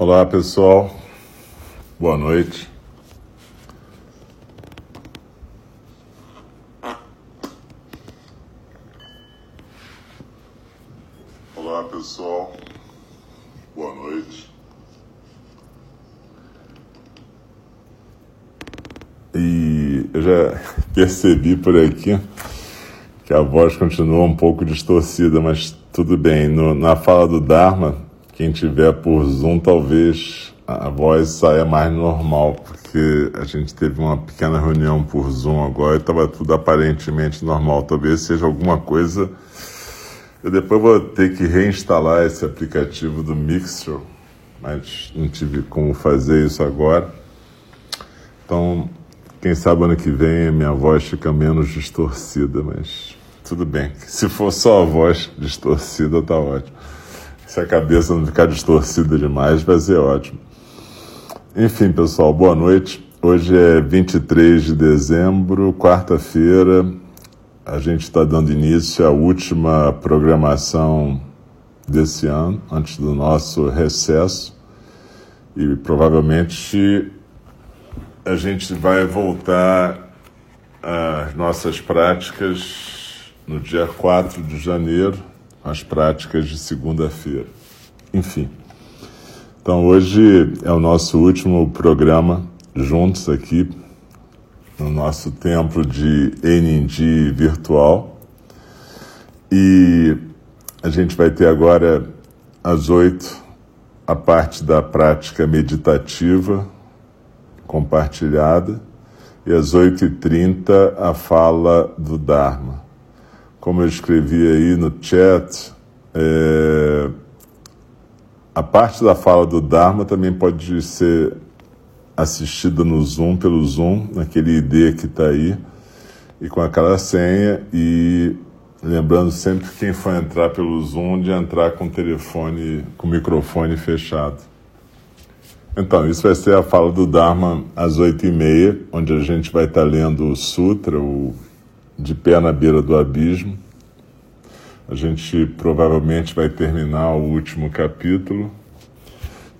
Olá pessoal, boa noite. Olá pessoal, boa noite. E eu já percebi por aqui que a voz continua um pouco distorcida, mas tudo bem. No, na fala do Dharma, quem tiver por Zoom, talvez a voz saia mais normal, porque a gente teve uma pequena reunião por Zoom agora e estava tudo aparentemente normal. Talvez seja alguma coisa. Eu depois vou ter que reinstalar esse aplicativo do Mixer, mas não tive como fazer isso agora. Então, quem sabe ano que vem a minha voz fica menos distorcida, mas tudo bem. Se for só a voz distorcida, tá ótimo. Se a cabeça não ficar distorcida demais, vai ser ótimo. Enfim, pessoal, boa noite. Hoje é 23 de dezembro, quarta-feira. A gente está dando início à última programação desse ano, antes do nosso recesso. E provavelmente a gente vai voltar às nossas práticas no dia 4 de janeiro, as práticas de segunda-feira. Enfim. Então hoje é o nosso último programa juntos aqui no nosso templo de Enindi virtual. E a gente vai ter agora às oito a parte da prática meditativa compartilhada e às oito e trinta a fala do Dharma como eu escrevi aí no chat, é, a parte da fala do Dharma também pode ser assistida no Zoom, pelo Zoom, naquele ID que está aí, e com aquela senha, e lembrando sempre que quem for entrar pelo Zoom de entrar com o telefone, com o microfone fechado. Então, isso vai ser a fala do Dharma às oito e meia, onde a gente vai estar tá lendo o Sutra, o de pé na beira do abismo. A gente provavelmente vai terminar o último capítulo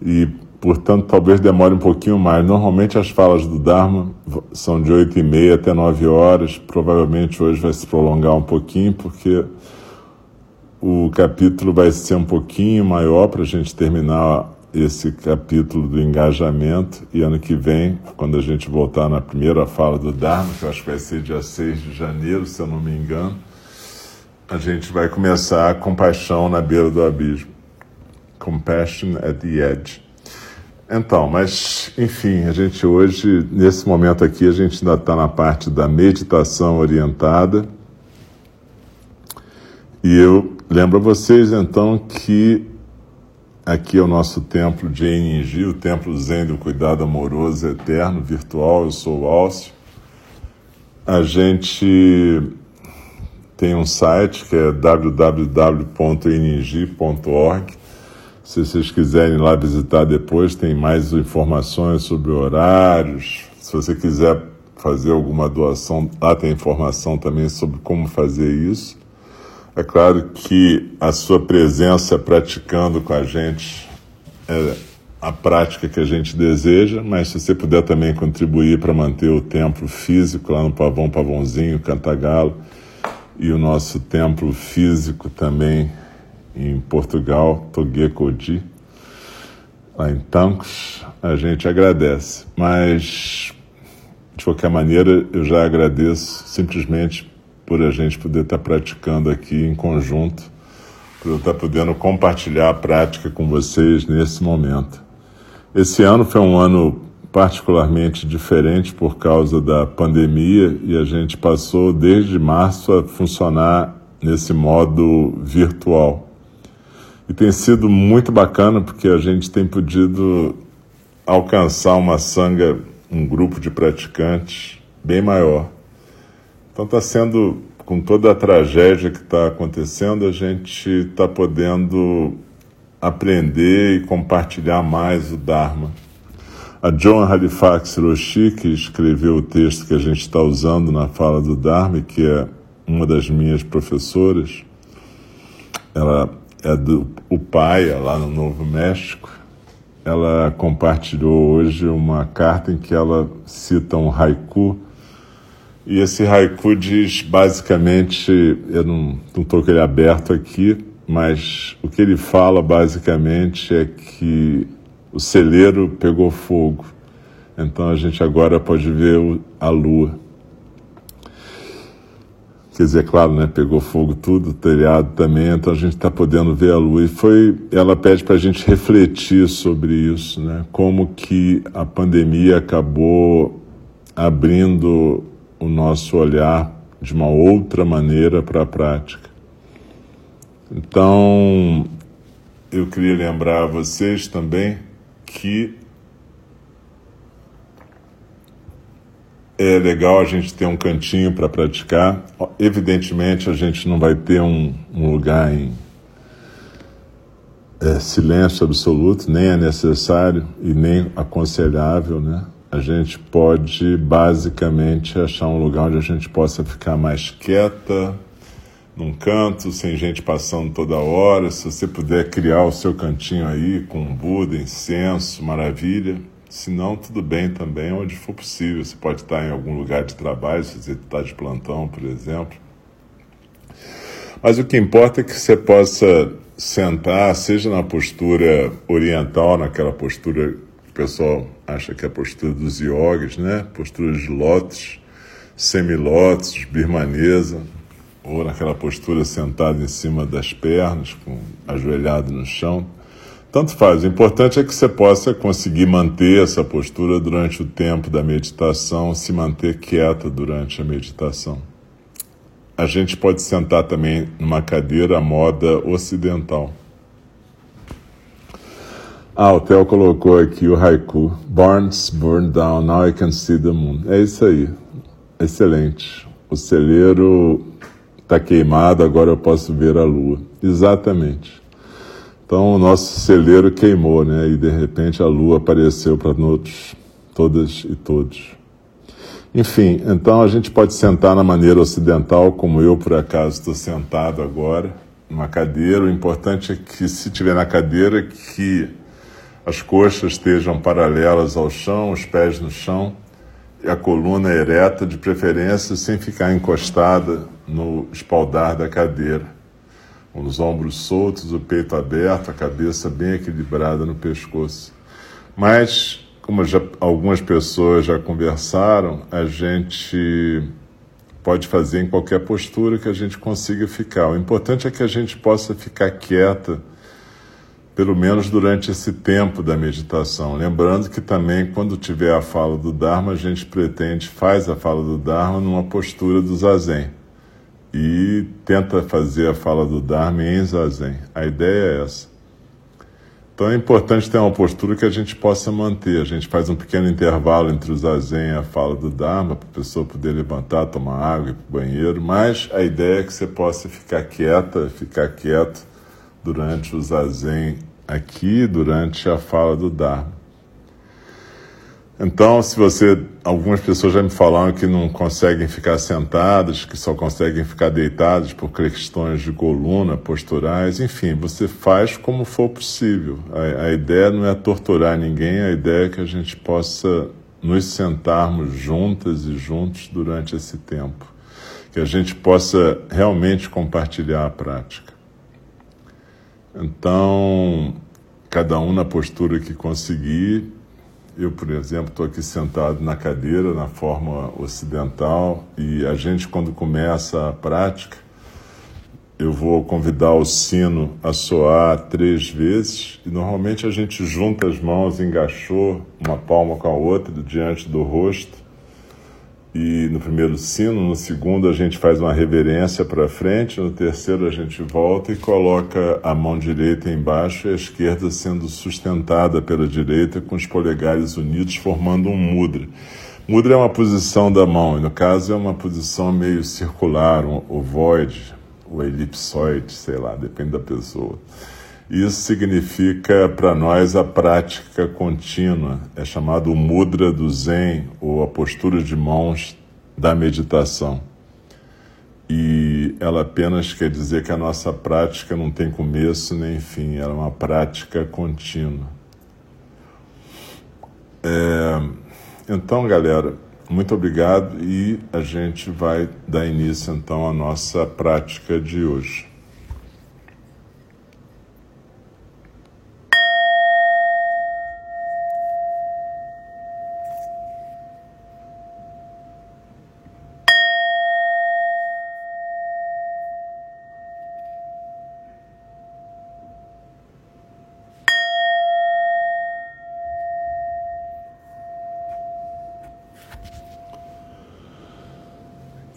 e, portanto, talvez demore um pouquinho mais. Normalmente as falas do Dharma são de 8 e meia até 9 horas. Provavelmente hoje vai se prolongar um pouquinho, porque o capítulo vai ser um pouquinho maior para a gente terminar esse capítulo do engajamento e ano que vem, quando a gente voltar na primeira fala do Dharma, que eu acho que vai ser dia 6 de janeiro, se eu não me engano, a gente vai começar a compaixão na beira do abismo. Compassion at the edge. Então, mas enfim, a gente hoje, nesse momento aqui, a gente ainda está na parte da meditação orientada. E eu lembro a vocês então que Aqui é o nosso templo de Eningi, o templo Zen do Cuidado Amoroso Eterno, virtual. Eu sou o Alcio. A gente tem um site que é www.eningi.org. Se vocês quiserem lá visitar depois, tem mais informações sobre horários. Se você quiser fazer alguma doação, lá tem informação também sobre como fazer isso. É claro que a sua presença praticando com a gente é a prática que a gente deseja, mas se você puder também contribuir para manter o templo físico lá no Pavão Pavãozinho, Cantagalo, e o nosso templo físico também em Portugal, Toguecodi, lá em Tancos, a gente agradece. Mas, de qualquer maneira, eu já agradeço simplesmente por a gente poder estar praticando aqui em conjunto, por eu estar podendo compartilhar a prática com vocês nesse momento. Esse ano foi um ano particularmente diferente por causa da pandemia e a gente passou desde março a funcionar nesse modo virtual. E tem sido muito bacana porque a gente tem podido alcançar uma sanga, um grupo de praticantes bem maior. Então está sendo, com toda a tragédia que está acontecendo, a gente está podendo aprender e compartilhar mais o Dharma. A John Halifax Roshi, que escreveu o texto que a gente está usando na fala do Dharma, que é uma das minhas professoras, ela é do Upaia, lá no Novo México, ela compartilhou hoje uma carta em que ela cita um haiku. E esse haiku diz basicamente, eu não estou com ele aberto aqui, mas o que ele fala basicamente é que o celeiro pegou fogo. Então a gente agora pode ver a lua. Quer dizer, claro, né? Pegou fogo tudo, telhado também, então a gente está podendo ver a lua. E foi, ela pede para a gente refletir sobre isso, né? Como que a pandemia acabou abrindo o nosso olhar de uma outra maneira para a prática. Então, eu queria lembrar a vocês também que é legal a gente ter um cantinho para praticar. Evidentemente, a gente não vai ter um, um lugar em é, silêncio absoluto, nem é necessário e nem aconselhável, né? A gente pode basicamente achar um lugar onde a gente possa ficar mais quieta, num canto, sem gente passando toda hora. Se você puder criar o seu cantinho aí com Buda, incenso, maravilha. Se não, tudo bem também, onde for possível. Você pode estar em algum lugar de trabalho, se você está de plantão, por exemplo. Mas o que importa é que você possa sentar, seja na postura oriental, naquela postura pessoal acha que é a postura dos yogis, né? Postura de lótus, semilótus, birmanesa, ou naquela postura sentado em cima das pernas, com ajoelhado no chão. Tanto faz. O importante é que você possa conseguir manter essa postura durante o tempo da meditação, se manter quieta durante a meditação. A gente pode sentar também numa cadeira à moda ocidental. Ah, o Theo colocou aqui o haiku. Barns burned down, now I can see the moon. É isso aí. Excelente. O celeiro está queimado, agora eu posso ver a lua. Exatamente. Então o nosso celeiro queimou, né? E de repente a lua apareceu para nós, todas e todos. Enfim, então a gente pode sentar na maneira ocidental, como eu por acaso estou sentado agora, numa cadeira. O importante é que se tiver na cadeira que as coxas estejam paralelas ao chão, os pés no chão e a coluna ereta, de preferência sem ficar encostada no espaldar da cadeira, com os ombros soltos, o peito aberto, a cabeça bem equilibrada no pescoço. Mas, como já, algumas pessoas já conversaram, a gente pode fazer em qualquer postura que a gente consiga ficar. O importante é que a gente possa ficar quieta pelo menos durante esse tempo da meditação. Lembrando que também, quando tiver a fala do Dharma, a gente pretende, faz a fala do Dharma numa postura do Zazen e tenta fazer a fala do Dharma em Zazen. A ideia é essa. Então é importante ter uma postura que a gente possa manter. A gente faz um pequeno intervalo entre o Zazen e a fala do Dharma, para a pessoa poder levantar, tomar água, ir para o banheiro, mas a ideia é que você possa ficar quieta, ficar quieto durante o Zazen aqui, durante a fala do Dharma. Então, se você. Algumas pessoas já me falaram que não conseguem ficar sentadas, que só conseguem ficar deitadas por questões de coluna, posturais, enfim, você faz como for possível. A, a ideia não é torturar ninguém, a ideia é que a gente possa nos sentarmos juntas e juntos durante esse tempo. Que a gente possa realmente compartilhar a prática. Então, cada um na postura que conseguir. Eu, por exemplo, estou aqui sentado na cadeira, na forma ocidental, e a gente, quando começa a prática, eu vou convidar o sino a soar três vezes, e normalmente a gente junta as mãos, engaixou uma palma com a outra diante do rosto, e no primeiro sino, no segundo a gente faz uma reverência para frente, no terceiro a gente volta e coloca a mão direita embaixo e a esquerda sendo sustentada pela direita com os polegares unidos formando um mudra. Mudra é uma posição da mão, e no caso é uma posição meio circular, um ovoide, ou elipsoide, sei lá, depende da pessoa. Isso significa para nós a prática contínua, é chamado mudra do Zen, ou a postura de mãos da meditação. E ela apenas quer dizer que a nossa prática não tem começo nem fim, ela é uma prática contínua. É, então, galera, muito obrigado e a gente vai dar início então à nossa prática de hoje.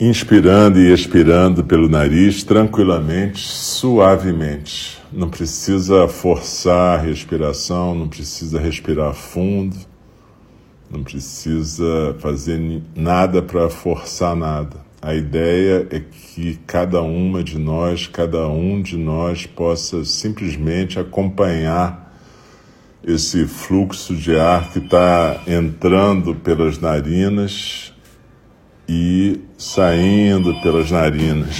Inspirando e expirando pelo nariz tranquilamente, suavemente. Não precisa forçar a respiração, não precisa respirar fundo, não precisa fazer nada para forçar nada. A ideia é que cada uma de nós, cada um de nós possa simplesmente acompanhar esse fluxo de ar que está entrando pelas narinas e saindo pelas narinas.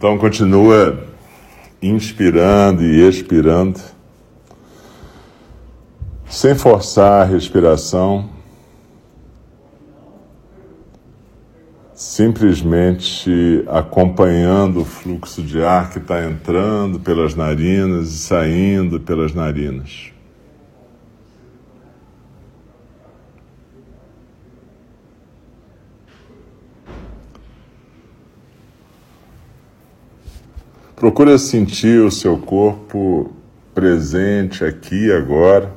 Então continua inspirando e expirando, sem forçar a respiração, simplesmente acompanhando o fluxo de ar que está entrando pelas narinas e saindo pelas narinas. Procura sentir o seu corpo presente aqui agora,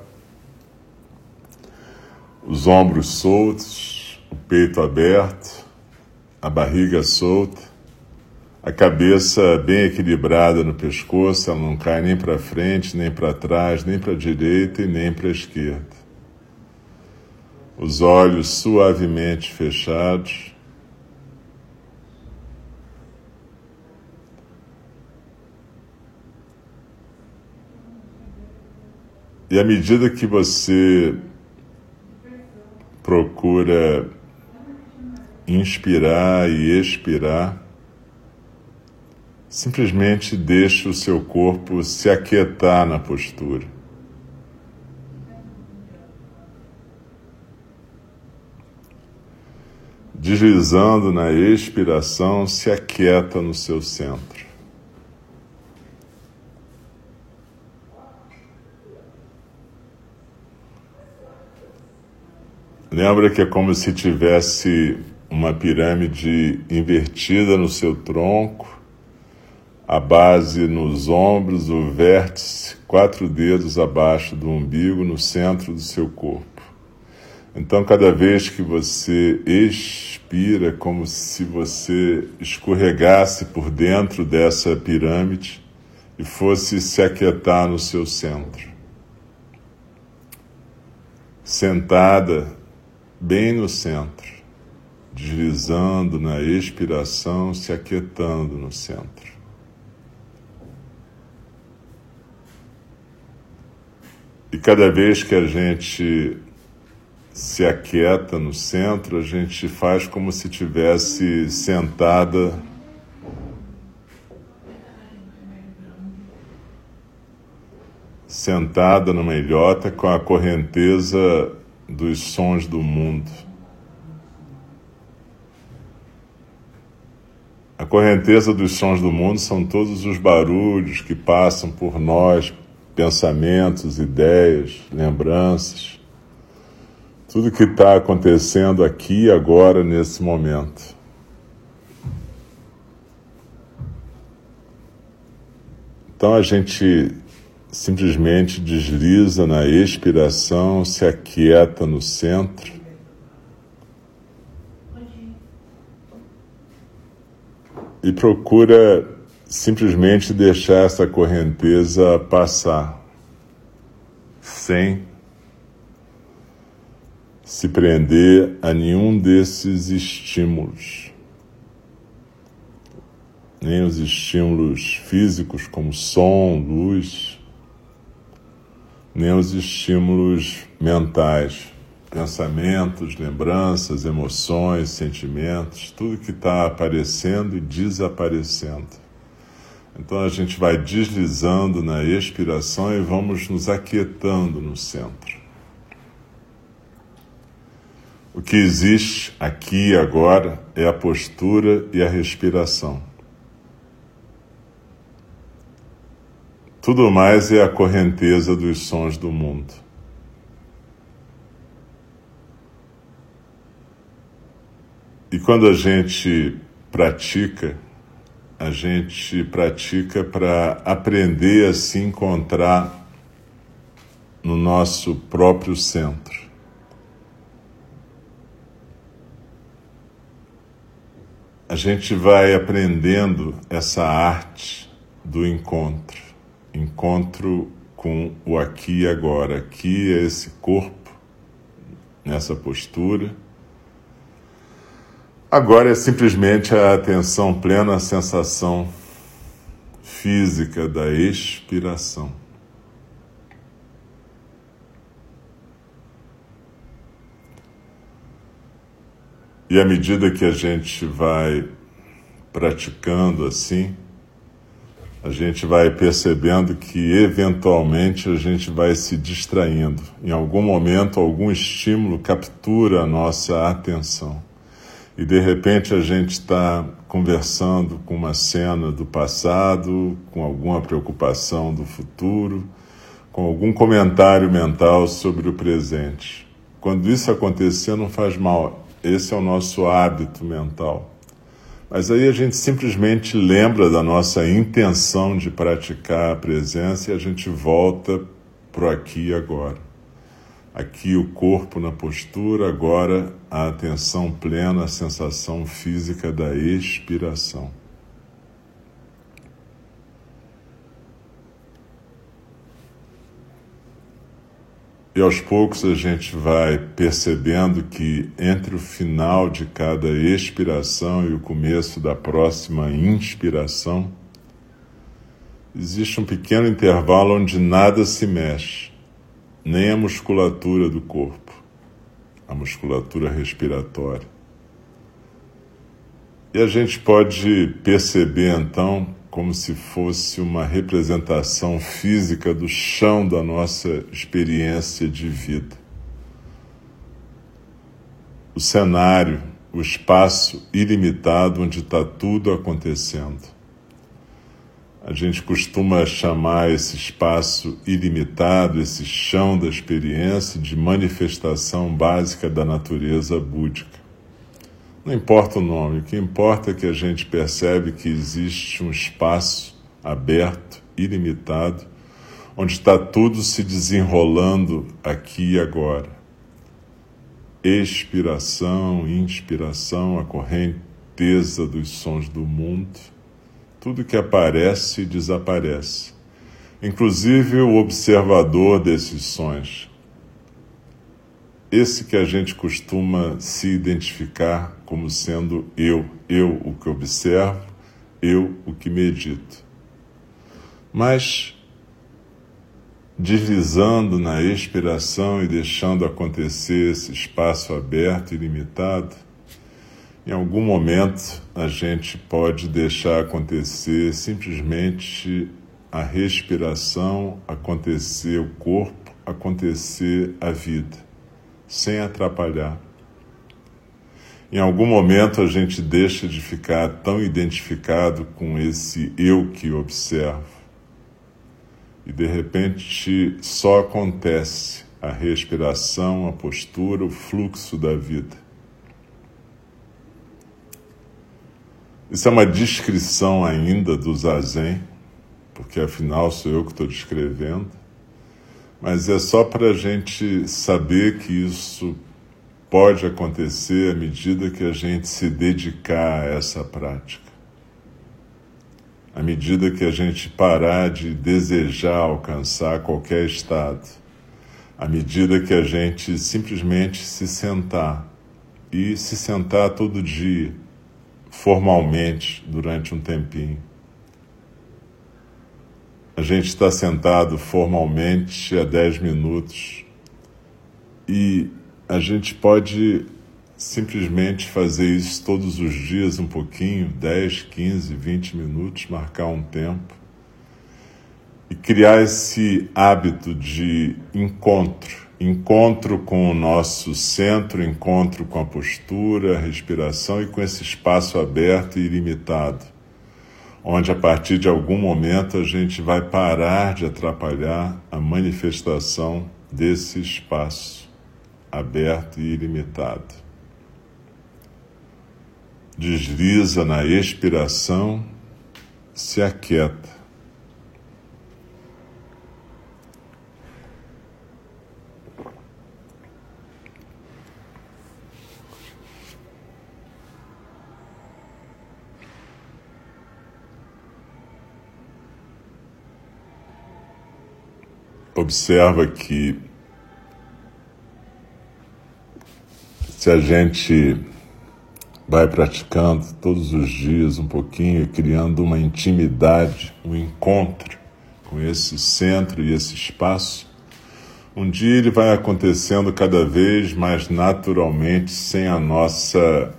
os ombros soltos, o peito aberto, a barriga solta, a cabeça bem equilibrada no pescoço, ela não cai nem para frente, nem para trás, nem para a direita e nem para a esquerda. Os olhos suavemente fechados E à medida que você procura inspirar e expirar, simplesmente deixe o seu corpo se aquietar na postura. Deslizando na expiração, se aquieta no seu centro. Lembra que é como se tivesse uma pirâmide invertida no seu tronco, a base nos ombros, o vértice, quatro dedos abaixo do umbigo, no centro do seu corpo. Então, cada vez que você expira, como se você escorregasse por dentro dessa pirâmide e fosse se aquietar no seu centro. Sentada, bem no centro, deslizando na expiração, se aquietando no centro. E cada vez que a gente se aquieta no centro, a gente faz como se tivesse sentada sentada numa ilhota com a correnteza dos sons do mundo. A correnteza dos sons do mundo são todos os barulhos que passam por nós, pensamentos, ideias, lembranças, tudo que está acontecendo aqui e agora, nesse momento. Então a gente simplesmente desliza na expiração, se aquieta no centro. E procura simplesmente deixar essa correnteza passar, sem se prender a nenhum desses estímulos. Nem os estímulos físicos, como som, luz, nem os estímulos mentais, pensamentos, lembranças, emoções, sentimentos, tudo que está aparecendo e desaparecendo. Então a gente vai deslizando na expiração e vamos nos aquietando no centro. O que existe aqui e agora é a postura e a respiração. Tudo mais é a correnteza dos sons do mundo. E quando a gente pratica, a gente pratica para aprender a se encontrar no nosso próprio centro. A gente vai aprendendo essa arte do encontro, encontro com o aqui e agora. Aqui é esse corpo, nessa postura Agora é simplesmente a atenção plena à sensação física da expiração. E à medida que a gente vai praticando assim, a gente vai percebendo que eventualmente a gente vai se distraindo. Em algum momento, algum estímulo captura a nossa atenção e de repente a gente está conversando com uma cena do passado, com alguma preocupação do futuro, com algum comentário mental sobre o presente. Quando isso acontecer, não faz mal, esse é o nosso hábito mental. Mas aí a gente simplesmente lembra da nossa intenção de praticar a presença e a gente volta para aqui e agora. Aqui o corpo na postura, agora a atenção plena à sensação física da expiração. E aos poucos a gente vai percebendo que entre o final de cada expiração e o começo da próxima inspiração, existe um pequeno intervalo onde nada se mexe nem a musculatura do corpo, a musculatura respiratória. E a gente pode perceber então como se fosse uma representação física do chão da nossa experiência de vida. O cenário, o espaço ilimitado onde está tudo acontecendo. A gente costuma chamar esse espaço ilimitado, esse chão da experiência, de manifestação básica da natureza búdica. Não importa o nome, o que importa é que a gente percebe que existe um espaço aberto, ilimitado, onde está tudo se desenrolando aqui e agora. Expiração, inspiração, a correnteza dos sons do mundo tudo que aparece desaparece, inclusive o observador desses sons. Esse que a gente costuma se identificar como sendo eu, eu o que observo, eu o que medito. Mas deslizando na expiração e deixando acontecer esse espaço aberto e limitado, em algum momento a gente pode deixar acontecer simplesmente a respiração, acontecer o corpo, acontecer a vida, sem atrapalhar. Em algum momento a gente deixa de ficar tão identificado com esse eu que observo. E de repente só acontece a respiração, a postura, o fluxo da vida. Isso é uma descrição ainda do zazen, porque afinal sou eu que estou descrevendo, mas é só para a gente saber que isso pode acontecer à medida que a gente se dedicar a essa prática. À medida que a gente parar de desejar alcançar qualquer estado, à medida que a gente simplesmente se sentar e se sentar todo dia, formalmente, durante um tempinho. A gente está sentado formalmente há 10 minutos e a gente pode simplesmente fazer isso todos os dias um pouquinho 10, 15, 20 minutos marcar um tempo e criar esse hábito de encontro. Encontro com o nosso centro, encontro com a postura, a respiração e com esse espaço aberto e ilimitado, onde a partir de algum momento a gente vai parar de atrapalhar a manifestação desse espaço aberto e ilimitado. Desliza na expiração, se aquieta observa que se a gente vai praticando todos os dias um pouquinho, criando uma intimidade, um encontro com esse centro e esse espaço, um dia ele vai acontecendo cada vez mais naturalmente, sem a nossa.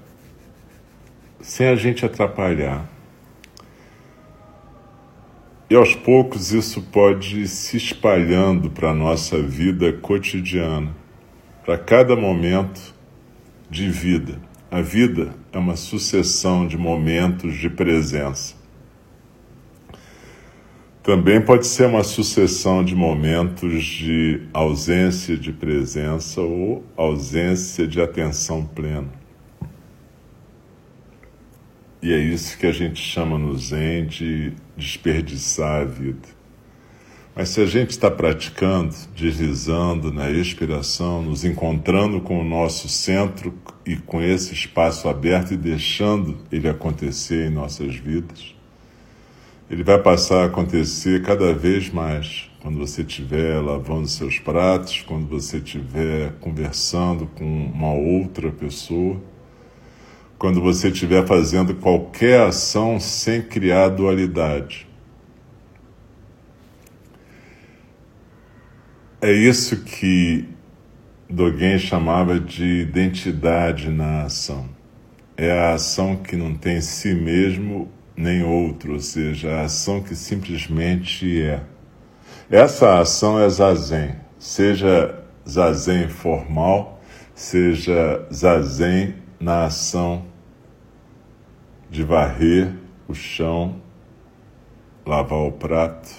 sem a gente atrapalhar. E aos poucos isso pode ir se espalhando para a nossa vida cotidiana, para cada momento de vida. A vida é uma sucessão de momentos de presença. Também pode ser uma sucessão de momentos de ausência de presença ou ausência de atenção plena. E é isso que a gente chama no Zen de desperdiçar a vida. Mas se a gente está praticando, deslizando na expiração, nos encontrando com o nosso centro e com esse espaço aberto e deixando ele acontecer em nossas vidas, ele vai passar a acontecer cada vez mais quando você estiver lavando seus pratos, quando você estiver conversando com uma outra pessoa quando você estiver fazendo qualquer ação sem criar dualidade. É isso que Dogen chamava de identidade na ação. É a ação que não tem si mesmo nem outro, ou seja, a ação que simplesmente é. Essa ação é zazen, seja zazen formal, seja zazen na ação de varrer o chão, lavar o prato,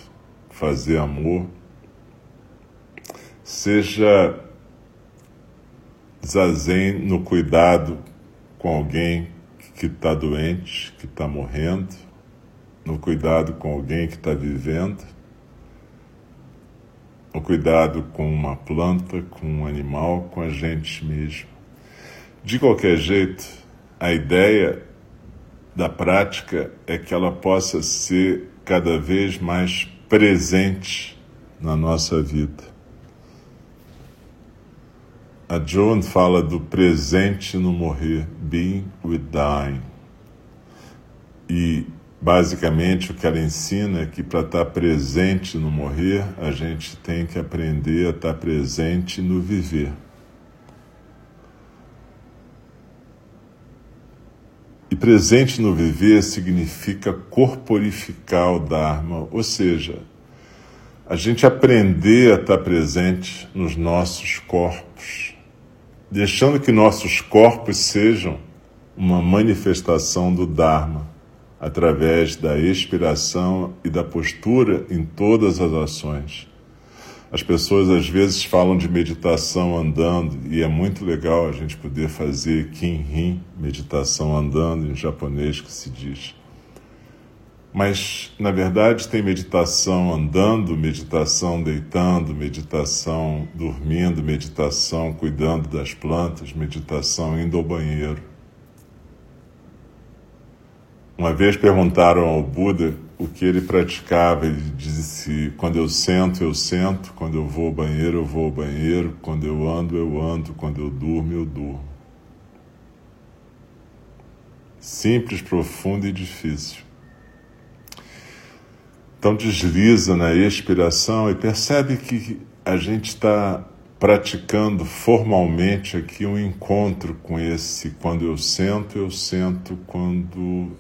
fazer amor, seja zazen no cuidado com alguém que está doente, que está morrendo, no cuidado com alguém que está vivendo, no cuidado com uma planta, com um animal, com a gente mesmo. De qualquer jeito, a ideia da prática é que ela possa ser cada vez mais presente na nossa vida. A Joan fala do presente no morrer, being with dying. E basicamente o que ela ensina é que para estar presente no morrer, a gente tem que aprender a estar presente no viver. E presente no viver significa corporificar o Dharma, ou seja, a gente aprender a estar presente nos nossos corpos, deixando que nossos corpos sejam uma manifestação do Dharma, através da expiração e da postura em todas as ações. As pessoas às vezes falam de meditação andando e é muito legal a gente poder fazer Kinhin, meditação andando em japonês que se diz. Mas, na verdade, tem meditação andando, meditação deitando, meditação dormindo, meditação cuidando das plantas, meditação indo ao banheiro. Uma vez perguntaram ao Buda o que ele praticava. Ele disse: quando eu sento, eu sento, quando eu vou ao banheiro, eu vou ao banheiro, quando eu ando, eu ando, quando eu durmo, eu durmo. Simples, profundo e difícil. Então desliza na expiração e percebe que a gente está praticando formalmente aqui um encontro com esse quando eu sento, eu sento, quando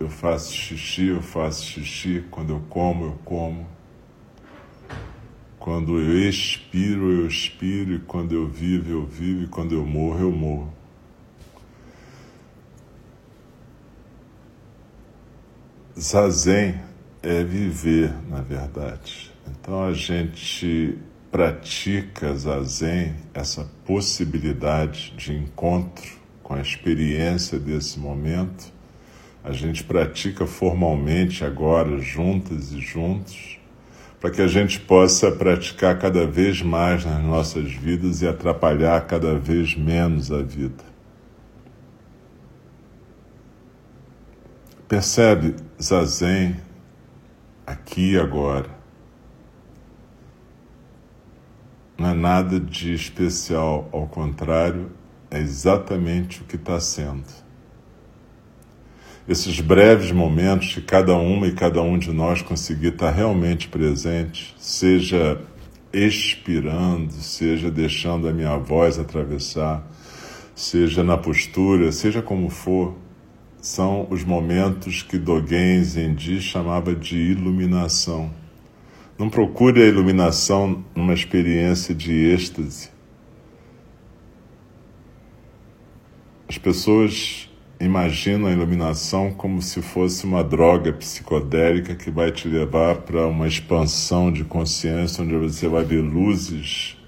eu faço xixi, eu faço xixi, quando eu como, eu como. Quando eu expiro, eu expiro, e quando eu vivo, eu vivo, e quando eu morro, eu morro. Zazen é viver, na verdade. Então a gente pratica zazen, essa possibilidade de encontro com a experiência desse momento, a gente pratica formalmente agora, juntas e juntos, para que a gente possa praticar cada vez mais nas nossas vidas e atrapalhar cada vez menos a vida. Percebe Zazen aqui e agora. Não é nada de especial, ao contrário, é exatamente o que está sendo. Esses breves momentos que cada uma e cada um de nós conseguir estar realmente presente, seja expirando, seja deixando a minha voz atravessar, seja na postura, seja como for, são os momentos que Dogen Zenji chamava de iluminação. Não procure a iluminação numa experiência de êxtase. As pessoas imaginam a iluminação como se fosse uma droga psicodélica que vai te levar para uma expansão de consciência onde você vai ver luzes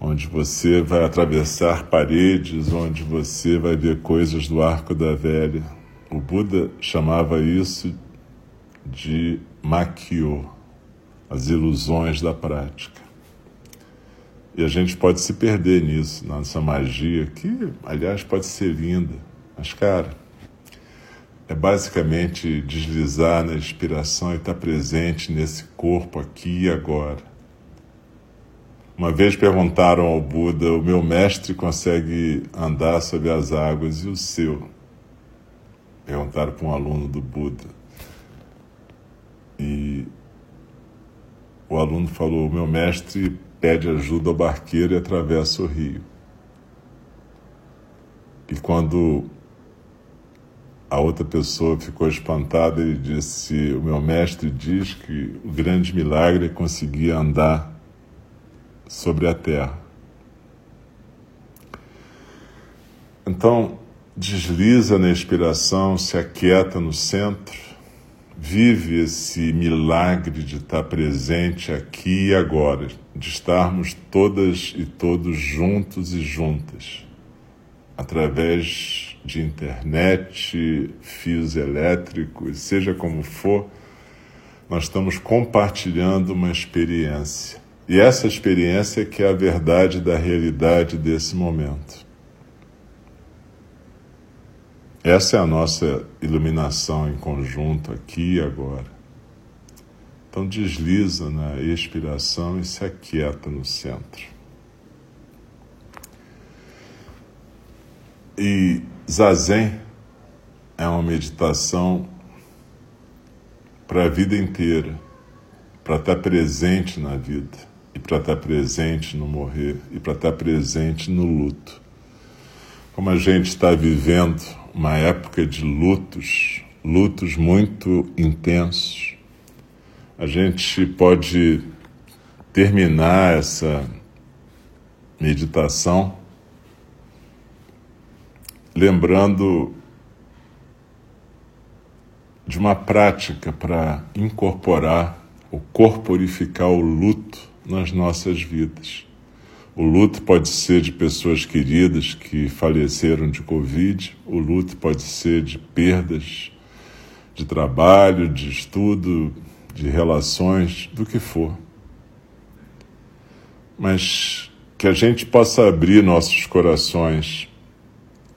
onde você vai atravessar paredes, onde você vai ver coisas do arco da velha. O Buda chamava isso de makyo, as ilusões da prática. E a gente pode se perder nisso, nessa magia, que, aliás, pode ser linda, mas, cara, é basicamente deslizar na inspiração e estar presente nesse corpo aqui e agora uma vez perguntaram ao Buda: O meu mestre consegue andar sobre as águas e o seu? Perguntaram para um aluno do Buda. E o aluno falou: O meu mestre pede ajuda ao barqueiro e atravessa o rio. E quando a outra pessoa ficou espantada, ele disse: O meu mestre diz que o grande milagre é conseguir andar sobre a terra. Então, desliza na inspiração, se aquieta no centro, vive esse milagre de estar presente aqui e agora, de estarmos todas e todos juntos e juntas, através de internet, fios elétricos, seja como for, nós estamos compartilhando uma experiência. E essa experiência que é a verdade da realidade desse momento. Essa é a nossa iluminação em conjunto aqui e agora. Então desliza na expiração e se aquieta no centro. E Zazen é uma meditação para a vida inteira, para estar presente na vida e para estar presente no morrer e para estar presente no luto. Como a gente está vivendo uma época de lutos, lutos muito intensos, a gente pode terminar essa meditação lembrando de uma prática para incorporar ou corporificar o luto nas nossas vidas. O luto pode ser de pessoas queridas que faleceram de Covid, o luto pode ser de perdas de trabalho, de estudo, de relações, do que for. Mas que a gente possa abrir nossos corações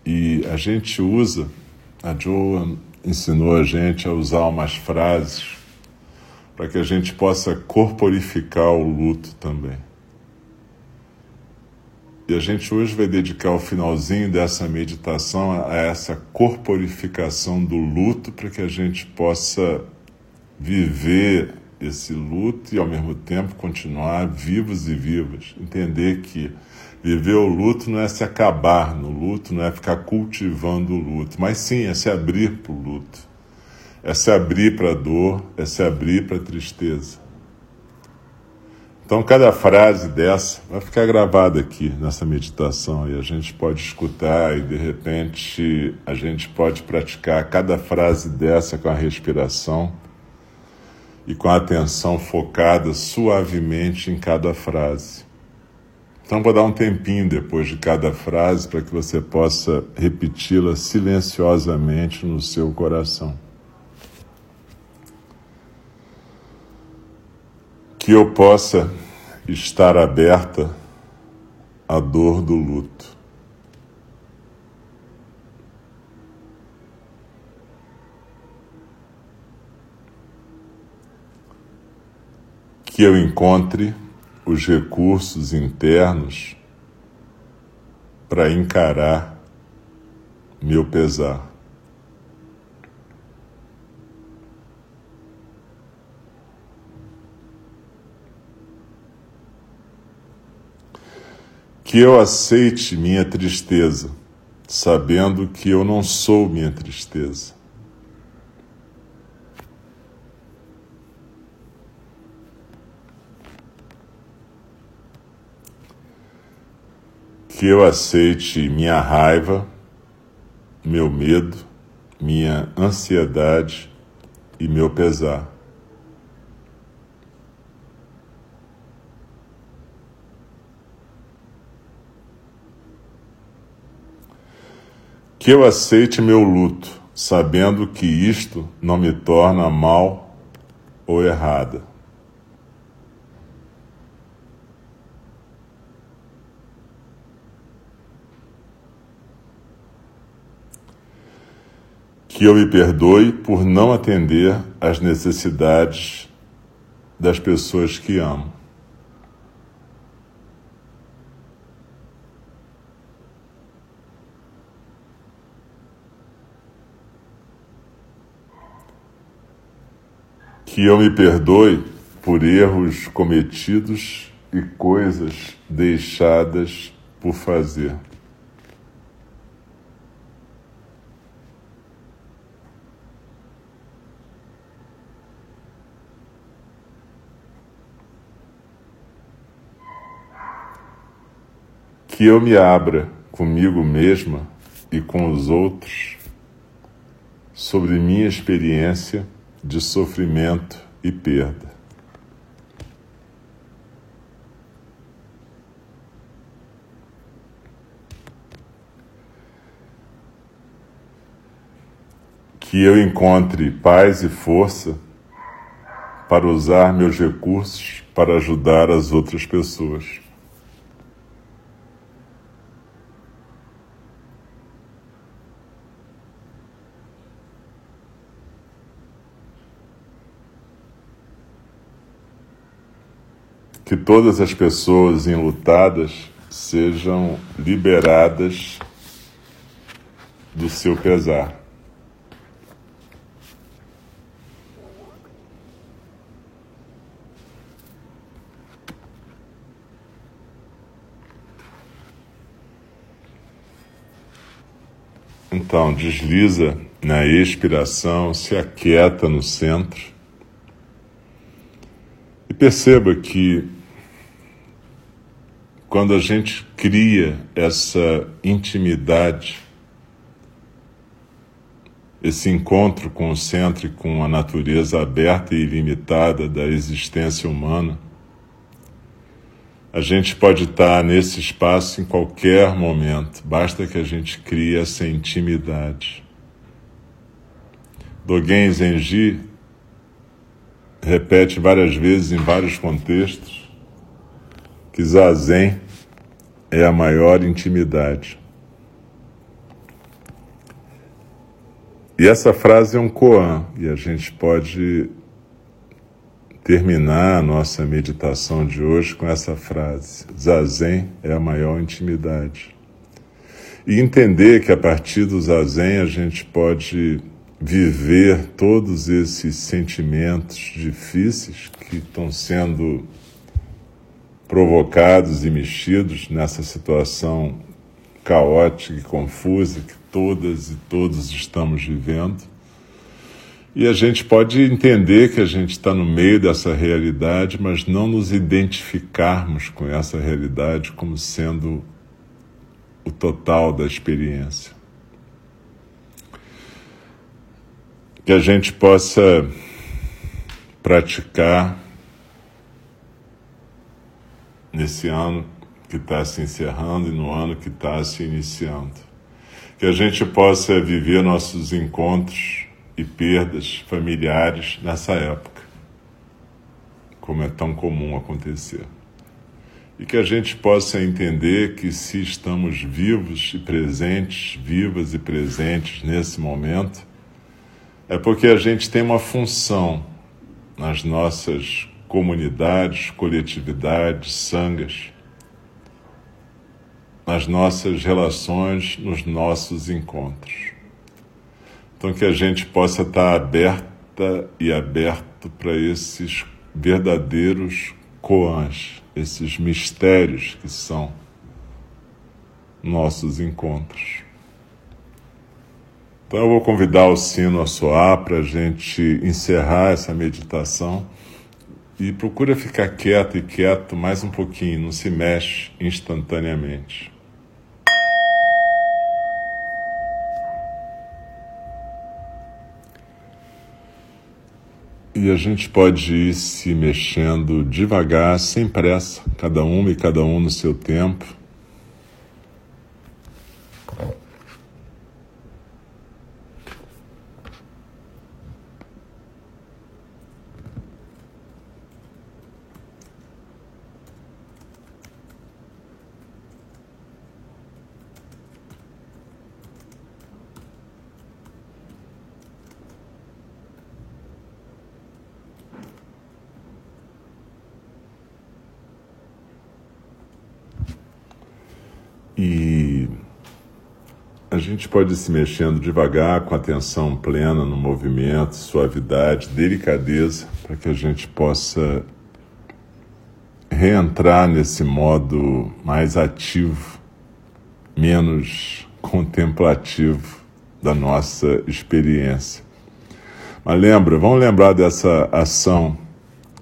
e a gente usa A Joa ensinou a gente a usar umas frases para que a gente possa corporificar o luto também. E a gente hoje vai dedicar o finalzinho dessa meditação a essa corporificação do luto para que a gente possa viver esse luto e ao mesmo tempo continuar vivos e vivas. Entender que viver o luto não é se acabar no luto, não é ficar cultivando o luto, mas sim é se abrir para o luto, é se abrir para a dor, é se abrir para a tristeza. Então, cada frase dessa vai ficar gravada aqui nessa meditação e a gente pode escutar e de repente a gente pode praticar cada frase dessa com a respiração e com a atenção focada suavemente em cada frase. Então, vou dar um tempinho depois de cada frase para que você possa repeti-la silenciosamente no seu coração. Que eu possa estar aberta à dor do luto. Que eu encontre os recursos internos para encarar meu pesar. Que eu aceite minha tristeza, sabendo que eu não sou minha tristeza. Que eu aceite minha raiva, meu medo, minha ansiedade e meu pesar. Que eu aceite meu luto, sabendo que isto não me torna mal ou errada. Que eu me perdoe por não atender às necessidades das pessoas que amo. Que eu me perdoe por erros cometidos e coisas deixadas por fazer. Que eu me abra comigo mesma e com os outros sobre minha experiência de sofrimento e perda. Que eu encontre paz e força para usar meus recursos para ajudar as outras pessoas. Que todas as pessoas enlutadas sejam liberadas do seu pesar. Então, desliza na expiração, se aquieta no centro e perceba que quando a gente cria essa intimidade, esse encontro com o centro e com a natureza aberta e ilimitada da existência humana, a gente pode estar nesse espaço em qualquer momento, basta que a gente crie essa intimidade. Dogen Zenji repete várias vezes em vários contextos que zazen é a maior intimidade. E essa frase é um koan, e a gente pode terminar a nossa meditação de hoje com essa frase: Zazen é a maior intimidade. E entender que a partir do Zazen a gente pode viver todos esses sentimentos difíceis que estão sendo provocados e mexidos nessa situação caótica e confusa que todas e todos estamos vivendo. E a gente pode entender que a gente está no meio dessa realidade, mas não nos identificarmos com essa realidade como sendo o total da experiência. Que a gente possa praticar nesse ano que está se encerrando e no ano que está se iniciando. Que a gente possa viver nossos encontros e perdas familiares nessa época, como é tão comum acontecer. E que a gente possa entender que se estamos vivos e presentes, vivas e presentes nesse momento, é porque a gente tem uma função nas nossas comunidades, coletividades, sangas, nas nossas relações, nos nossos encontros. Então, que a gente possa estar aberta e aberto para esses verdadeiros koans, esses mistérios que são nossos encontros. Então, eu vou convidar o sino a soar para a gente encerrar essa meditação e procura ficar quieto e quieto mais um pouquinho, não se mexe instantaneamente. E a gente pode ir se mexendo devagar, sem pressa, cada uma e cada um no seu tempo. Gente pode ir se mexendo devagar, com atenção plena no movimento, suavidade, delicadeza, para que a gente possa reentrar nesse modo mais ativo, menos contemplativo da nossa experiência. Mas lembra, vamos lembrar dessa ação,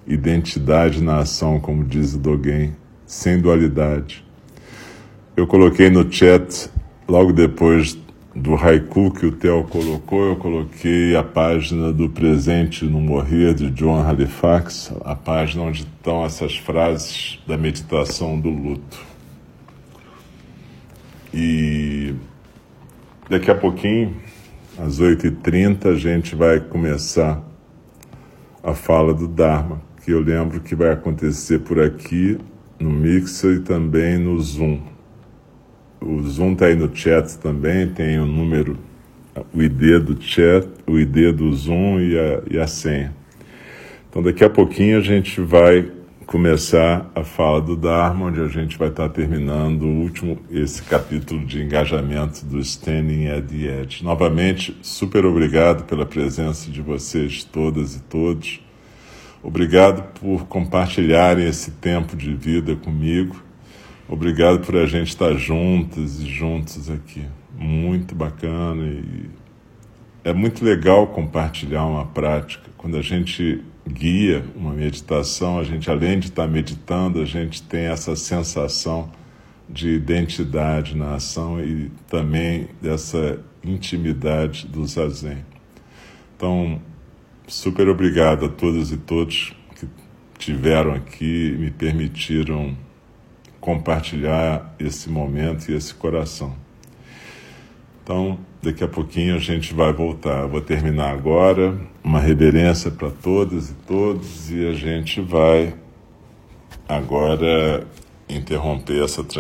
identidade na ação, como diz o Dogen, sem dualidade eu coloquei no chat, logo depois do haiku que o Theo colocou, eu coloquei a página do Presente no Morrer de John Halifax, a página onde estão essas frases da meditação do luto. E daqui a pouquinho, às 8h30, a gente vai começar a fala do Dharma, que eu lembro que vai acontecer por aqui no Mixer e também no Zoom. O Zoom está aí no chat também, tem o número, o ID do chat, o ID do Zoom e a, e a senha. Então daqui a pouquinho a gente vai começar a fala do Dharma, onde a gente vai estar terminando o último, esse capítulo de engajamento do Standing at the Edge. Novamente, super obrigado pela presença de vocês todas e todos. Obrigado por compartilharem esse tempo de vida comigo. Obrigado por a gente estar juntas e juntos aqui. Muito bacana e é muito legal compartilhar uma prática. Quando a gente guia uma meditação, a gente além de estar meditando, a gente tem essa sensação de identidade na ação e também dessa intimidade do zazen. Então, super obrigado a todas e todos que tiveram aqui e me permitiram compartilhar esse momento e esse coração. Então, daqui a pouquinho a gente vai voltar. Eu vou terminar agora, uma reverência para todas e todos, e a gente vai agora interromper essa transmissão.